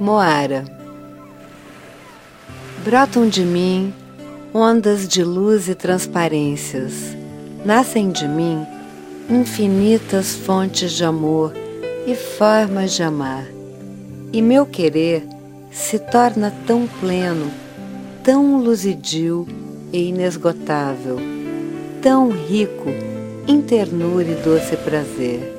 Moara. Brotam de mim ondas de luz e transparências, nascem de mim infinitas fontes de amor e formas de amar, e meu querer se torna tão pleno, tão luzidio e inesgotável, tão rico em ternura e doce prazer.